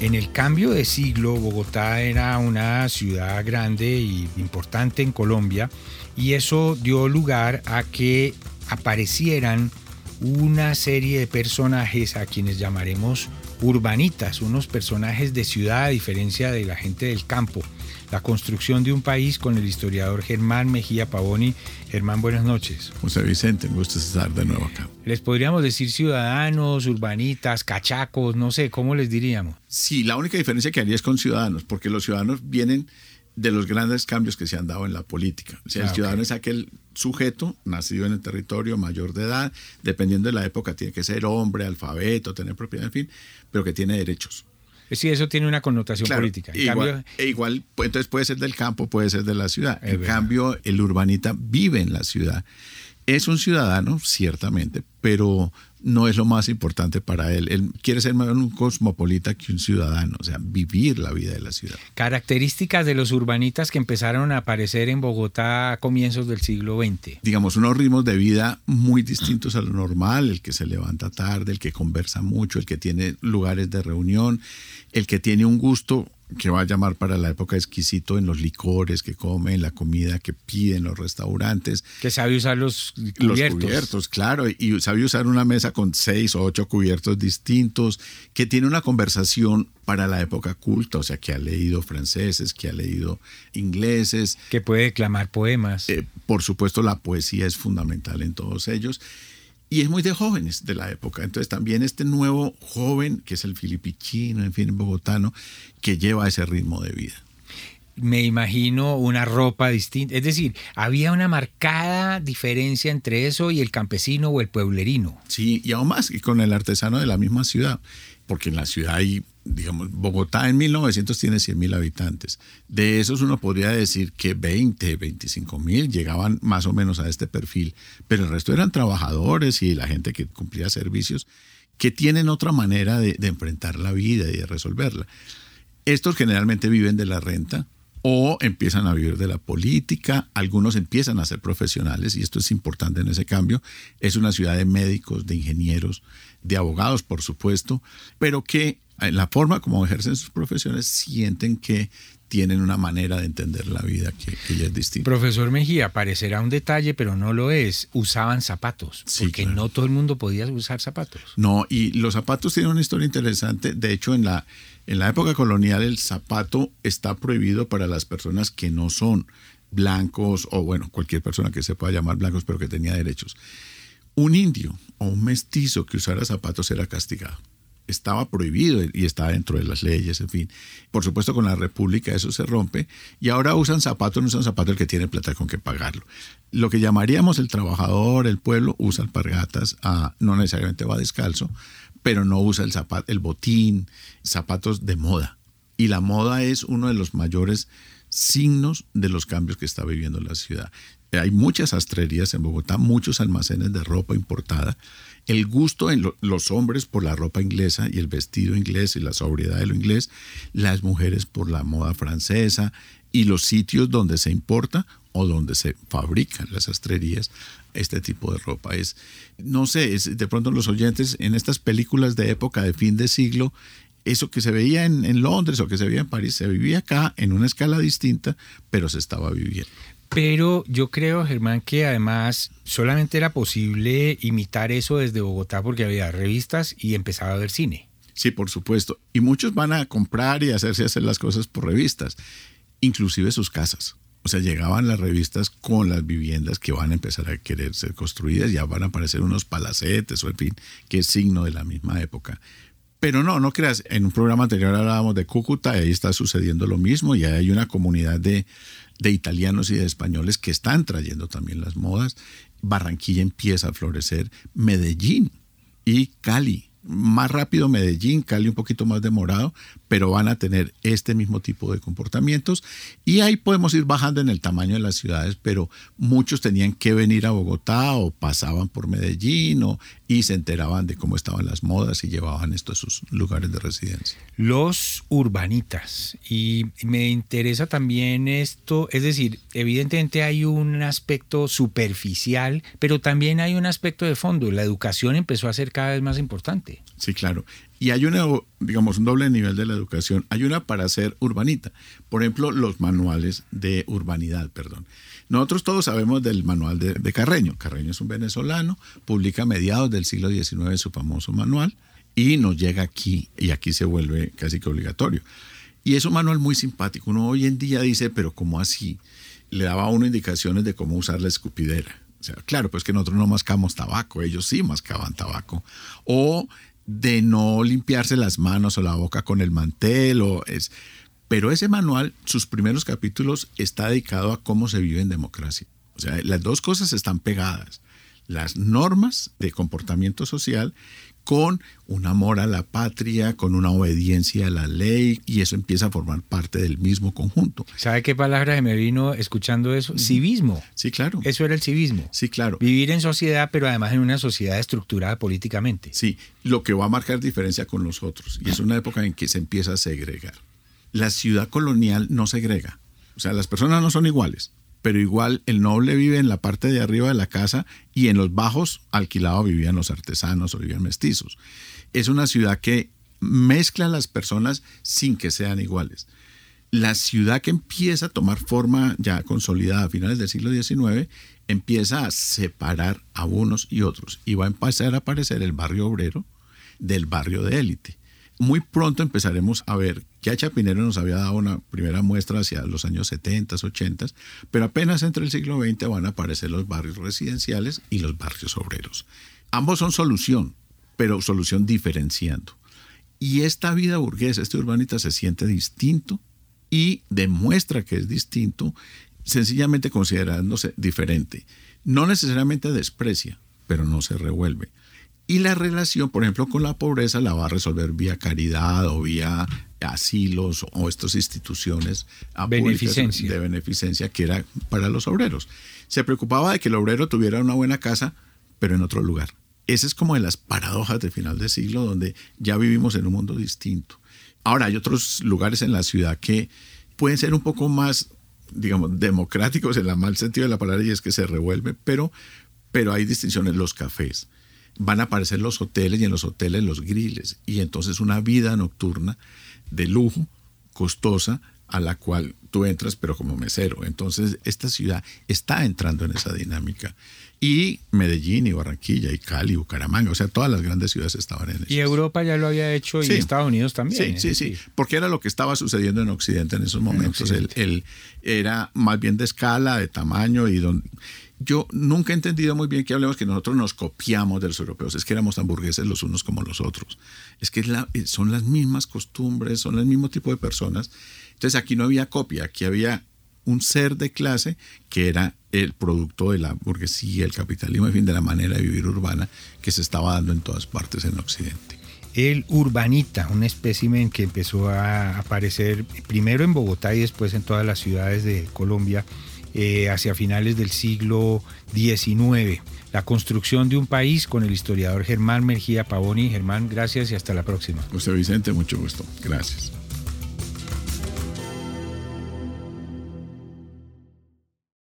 En el cambio de siglo, Bogotá era una ciudad grande y importante en Colombia y eso dio lugar a que aparecieran una serie de personajes a quienes llamaremos urbanitas, unos personajes de ciudad a diferencia de la gente del campo. La construcción de un país con el historiador Germán Mejía Pavoni. Germán, buenas noches. José Vicente, me gusta estar de nuevo acá. Les podríamos decir ciudadanos, urbanitas, cachacos, no sé, ¿cómo les diríamos? Sí, la única diferencia que haría es con ciudadanos, porque los ciudadanos vienen de los grandes cambios que se han dado en la política. O sea, el ah, ciudadano es aquel sujeto nacido en el territorio, mayor de edad, dependiendo de la época, tiene que ser hombre, alfabeto, tener propiedad, en fin, pero que tiene derechos. Sí, eso tiene una connotación política. igual, e igual, pues, entonces puede ser del campo, puede ser de la ciudad. En cambio, el urbanita vive en la ciudad. Es un ciudadano, ciertamente, pero no es lo más importante para él. Él quiere ser más un cosmopolita que un ciudadano, o sea, vivir la vida de la ciudad. Características de los urbanitas que empezaron a aparecer en Bogotá a comienzos del siglo XX. Digamos, unos ritmos de vida muy distintos a lo normal, el que se levanta tarde, el que conversa mucho, el que tiene lugares de reunión, el que tiene un gusto que va a llamar para la época exquisito en los licores que comen, la comida que piden los restaurantes. Que sabe usar los cubiertos. Los cubiertos, claro, y sabe usar una mesa con seis o ocho cubiertos distintos, que tiene una conversación para la época culta, o sea, que ha leído franceses, que ha leído ingleses. Que puede declamar poemas. Eh, por supuesto, la poesía es fundamental en todos ellos y es muy de jóvenes de la época. Entonces también este nuevo joven, que es el filipichino, en fin, bogotano, que lleva ese ritmo de vida. Me imagino una ropa distinta. Es decir, había una marcada diferencia entre eso y el campesino o el pueblerino. Sí, y aún más, y con el artesano de la misma ciudad porque en la ciudad hay, digamos, Bogotá en 1900 tiene 100 mil habitantes. De esos uno podría decir que 20, 25 mil llegaban más o menos a este perfil, pero el resto eran trabajadores y la gente que cumplía servicios que tienen otra manera de, de enfrentar la vida y de resolverla. Estos generalmente viven de la renta, o empiezan a vivir de la política, algunos empiezan a ser profesionales, y esto es importante en ese cambio, es una ciudad de médicos, de ingenieros, de abogados, por supuesto, pero que en la forma como ejercen sus profesiones sienten que tienen una manera de entender la vida que, ya es distinta. Profesor Mejía, parecerá un detalle, pero no lo es. Usaban zapatos, porque no todo el mundo podía usar zapatos. No, y los zapatos tienen una historia interesante. De hecho, en la, en la época colonial el zapato está prohibido para las personas que no son blancos o, bueno, cualquier persona que se pueda llamar blancos, pero que tenía derechos. Un indio o un mestizo que usara zapatos era castigado estaba prohibido y está dentro de las leyes, en fin. Por supuesto, con la República eso se rompe y ahora usan zapatos, no usan zapatos el que tiene plata con que pagarlo. Lo que llamaríamos el trabajador, el pueblo, usa alpargatas, ah, no necesariamente va descalzo, pero no usa el, zapato, el botín, zapatos de moda. Y la moda es uno de los mayores signos de los cambios que está viviendo la ciudad. Hay muchas astrerías en Bogotá, muchos almacenes de ropa importada el gusto en los hombres por la ropa inglesa y el vestido inglés y la sobriedad de lo inglés, las mujeres por la moda francesa y los sitios donde se importa o donde se fabrican las astrerías este tipo de ropa. Es, no sé, de pronto los oyentes en estas películas de época de fin de siglo, eso que se veía en, en Londres o que se veía en París, se vivía acá en una escala distinta, pero se estaba viviendo. Pero yo creo, Germán, que además solamente era posible imitar eso desde Bogotá porque había revistas y empezaba a ver cine. Sí, por supuesto. Y muchos van a comprar y hacerse hacer las cosas por revistas, inclusive sus casas. O sea, llegaban las revistas con las viviendas que van a empezar a querer ser construidas, ya van a aparecer unos palacetes o en fin, que es signo de la misma época. Pero no, no creas, en un programa anterior hablábamos de Cúcuta y ahí está sucediendo lo mismo y hay una comunidad de, de italianos y de españoles que están trayendo también las modas. Barranquilla empieza a florecer, Medellín y Cali más rápido Medellín, Cali un poquito más demorado, pero van a tener este mismo tipo de comportamientos. Y ahí podemos ir bajando en el tamaño de las ciudades, pero muchos tenían que venir a Bogotá o pasaban por Medellín o, y se enteraban de cómo estaban las modas y llevaban esto a sus lugares de residencia. Los urbanitas. Y me interesa también esto, es decir, evidentemente hay un aspecto superficial, pero también hay un aspecto de fondo. La educación empezó a ser cada vez más importante. Sí, claro. Y hay una, digamos, un doble nivel de la educación. Hay una para ser urbanita. Por ejemplo, los manuales de urbanidad, perdón. Nosotros todos sabemos del manual de, de Carreño. Carreño es un venezolano, publica a mediados del siglo XIX su famoso manual y nos llega aquí y aquí se vuelve casi que obligatorio. Y es un manual muy simpático. Uno hoy en día dice, pero ¿cómo así? Le daba a uno indicaciones de cómo usar la escupidera. O sea, claro, pues que nosotros no mascamos tabaco, ellos sí mascaban tabaco. O de no limpiarse las manos o la boca con el mantel. O es... Pero ese manual, sus primeros capítulos, está dedicado a cómo se vive en democracia. O sea, las dos cosas están pegadas. Las normas de comportamiento social con un amor a la patria, con una obediencia a la ley, y eso empieza a formar parte del mismo conjunto. ¿Sabe qué palabra se me vino escuchando eso? Civismo. Sí, claro. Eso era el civismo. Sí, claro. Vivir en sociedad, pero además en una sociedad estructurada políticamente. Sí, lo que va a marcar diferencia con los otros, y es una época en que se empieza a segregar. La ciudad colonial no segrega, o sea, las personas no son iguales pero igual el noble vive en la parte de arriba de la casa y en los bajos alquilado vivían los artesanos o vivían mestizos. Es una ciudad que mezcla las personas sin que sean iguales. La ciudad que empieza a tomar forma ya consolidada a finales del siglo XIX empieza a separar a unos y otros y va a empezar a aparecer el barrio obrero del barrio de élite muy pronto empezaremos a ver que a Chapinero nos había dado una primera muestra hacia los años 70, 80, pero apenas entre el siglo XX van a aparecer los barrios residenciales y los barrios obreros. Ambos son solución, pero solución diferenciando. Y esta vida burguesa, este urbanita se siente distinto y demuestra que es distinto sencillamente considerándose diferente. No necesariamente desprecia, pero no se revuelve. Y la relación, por ejemplo, con la pobreza la va a resolver vía caridad o vía asilos o estas instituciones beneficencia. de beneficencia que era para los obreros. Se preocupaba de que el obrero tuviera una buena casa, pero en otro lugar. Esa es como de las paradojas de final de siglo donde ya vivimos en un mundo distinto. Ahora hay otros lugares en la ciudad que pueden ser un poco más, digamos, democráticos en el mal sentido de la palabra y es que se revuelve, pero, pero hay distinciones. Los cafés van a aparecer los hoteles y en los hoteles los griles. Y entonces una vida nocturna de lujo, costosa, a la cual tú entras pero como mesero. Entonces esta ciudad está entrando en esa dinámica. Y Medellín y Barranquilla y Cali, Bucaramanga, o sea, todas las grandes ciudades estaban en eso. Y Europa ya lo había hecho y Estados Unidos también. Sí, sí, sí, porque era lo que estaba sucediendo en Occidente en esos momentos. El, era más bien de escala, de tamaño y donde yo nunca he entendido muy bien que hablemos que nosotros nos copiamos de los europeos, es que éramos tan burgueses los unos como los otros. Es que eh, son las mismas costumbres, son el mismo tipo de personas. Entonces aquí no había copia, aquí había un ser de clase que era el producto de la burguesía, el capitalismo, en fin, de la manera de vivir urbana que se estaba dando en todas partes en Occidente. El urbanita, un espécimen que empezó a aparecer primero en Bogotá y después en todas las ciudades de Colombia eh, hacia finales del siglo XIX. La construcción de un país con el historiador Germán Mergía Pavoni. Germán, gracias y hasta la próxima. José Vicente, mucho gusto. Gracias.